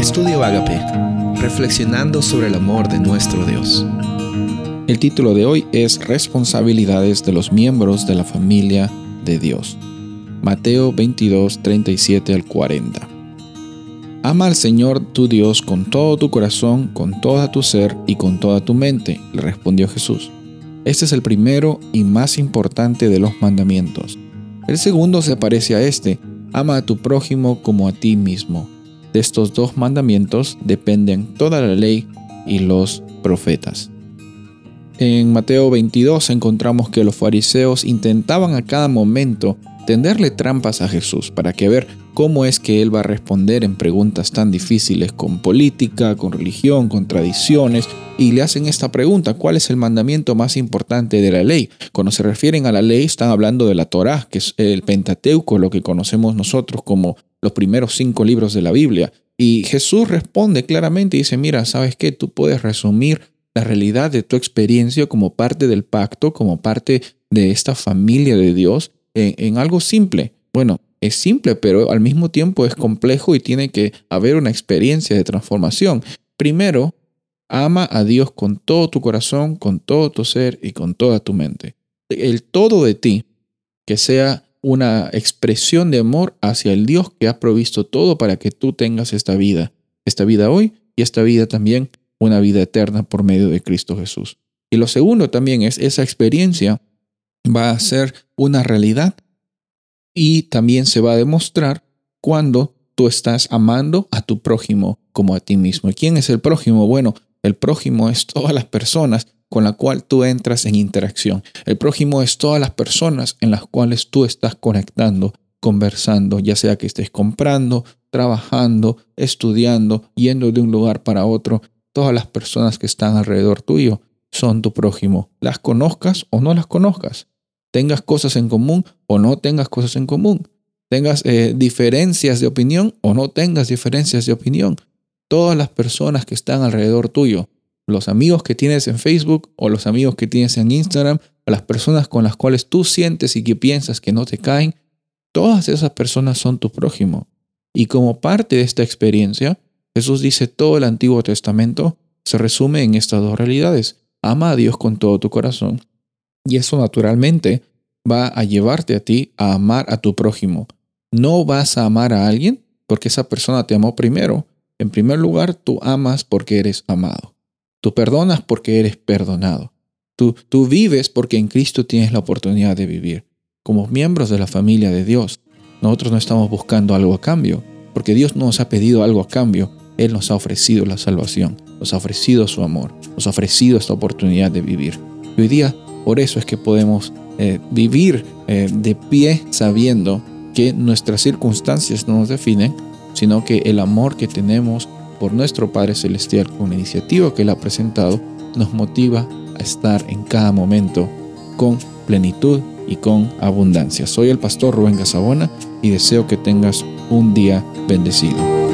Estudio Agape, reflexionando sobre el amor de nuestro Dios. El título de hoy es Responsabilidades de los miembros de la familia de Dios. Mateo 22, 37 al 40. Ama al Señor tu Dios con todo tu corazón, con toda tu ser y con toda tu mente, le respondió Jesús. Este es el primero y más importante de los mandamientos. El segundo se parece a este, ama a tu prójimo como a ti mismo. De estos dos mandamientos dependen toda la ley y los profetas. En Mateo 22 encontramos que los fariseos intentaban a cada momento tenderle trampas a Jesús para que ver cómo es que él va a responder en preguntas tan difíciles con política, con religión, con tradiciones, y le hacen esta pregunta, ¿cuál es el mandamiento más importante de la ley? Cuando se refieren a la ley están hablando de la Torá, que es el Pentateuco, lo que conocemos nosotros como los primeros cinco libros de la Biblia. Y Jesús responde claramente y dice, mira, ¿sabes qué? Tú puedes resumir la realidad de tu experiencia como parte del pacto, como parte de esta familia de Dios, en, en algo simple. Bueno, es simple, pero al mismo tiempo es complejo y tiene que haber una experiencia de transformación. Primero, ama a Dios con todo tu corazón, con todo tu ser y con toda tu mente. El todo de ti, que sea una expresión de amor hacia el Dios que ha provisto todo para que tú tengas esta vida, esta vida hoy y esta vida también, una vida eterna por medio de Cristo Jesús. Y lo segundo también es esa experiencia va a ser una realidad y también se va a demostrar cuando tú estás amando a tu prójimo como a ti mismo. ¿Y quién es el prójimo? Bueno, el prójimo es todas las personas con las cuales tú entras en interacción. El prójimo es todas las personas en las cuales tú estás conectando, conversando, ya sea que estés comprando, trabajando, estudiando, yendo de un lugar para otro. Todas las personas que están alrededor tuyo son tu prójimo. Las conozcas o no las conozcas tengas cosas en común o no tengas cosas en común, tengas eh, diferencias de opinión o no tengas diferencias de opinión. Todas las personas que están alrededor tuyo, los amigos que tienes en Facebook o los amigos que tienes en Instagram, o las personas con las cuales tú sientes y que piensas que no te caen, todas esas personas son tu prójimo. Y como parte de esta experiencia, Jesús dice todo el Antiguo Testamento se resume en estas dos realidades. Ama a Dios con todo tu corazón y eso naturalmente va a llevarte a ti a amar a tu prójimo. No vas a amar a alguien porque esa persona te amó primero. En primer lugar, tú amas porque eres amado. Tú perdonas porque eres perdonado. Tú, tú vives porque en Cristo tienes la oportunidad de vivir. Como miembros de la familia de Dios, nosotros no estamos buscando algo a cambio, porque Dios no nos ha pedido algo a cambio. Él nos ha ofrecido la salvación, nos ha ofrecido su amor, nos ha ofrecido esta oportunidad de vivir. Hoy día por eso es que podemos eh, vivir eh, de pie sabiendo que nuestras circunstancias no nos definen, sino que el amor que tenemos por nuestro Padre Celestial con la iniciativa que Él ha presentado nos motiva a estar en cada momento con plenitud y con abundancia. Soy el pastor Rubén Casabona y deseo que tengas un día bendecido.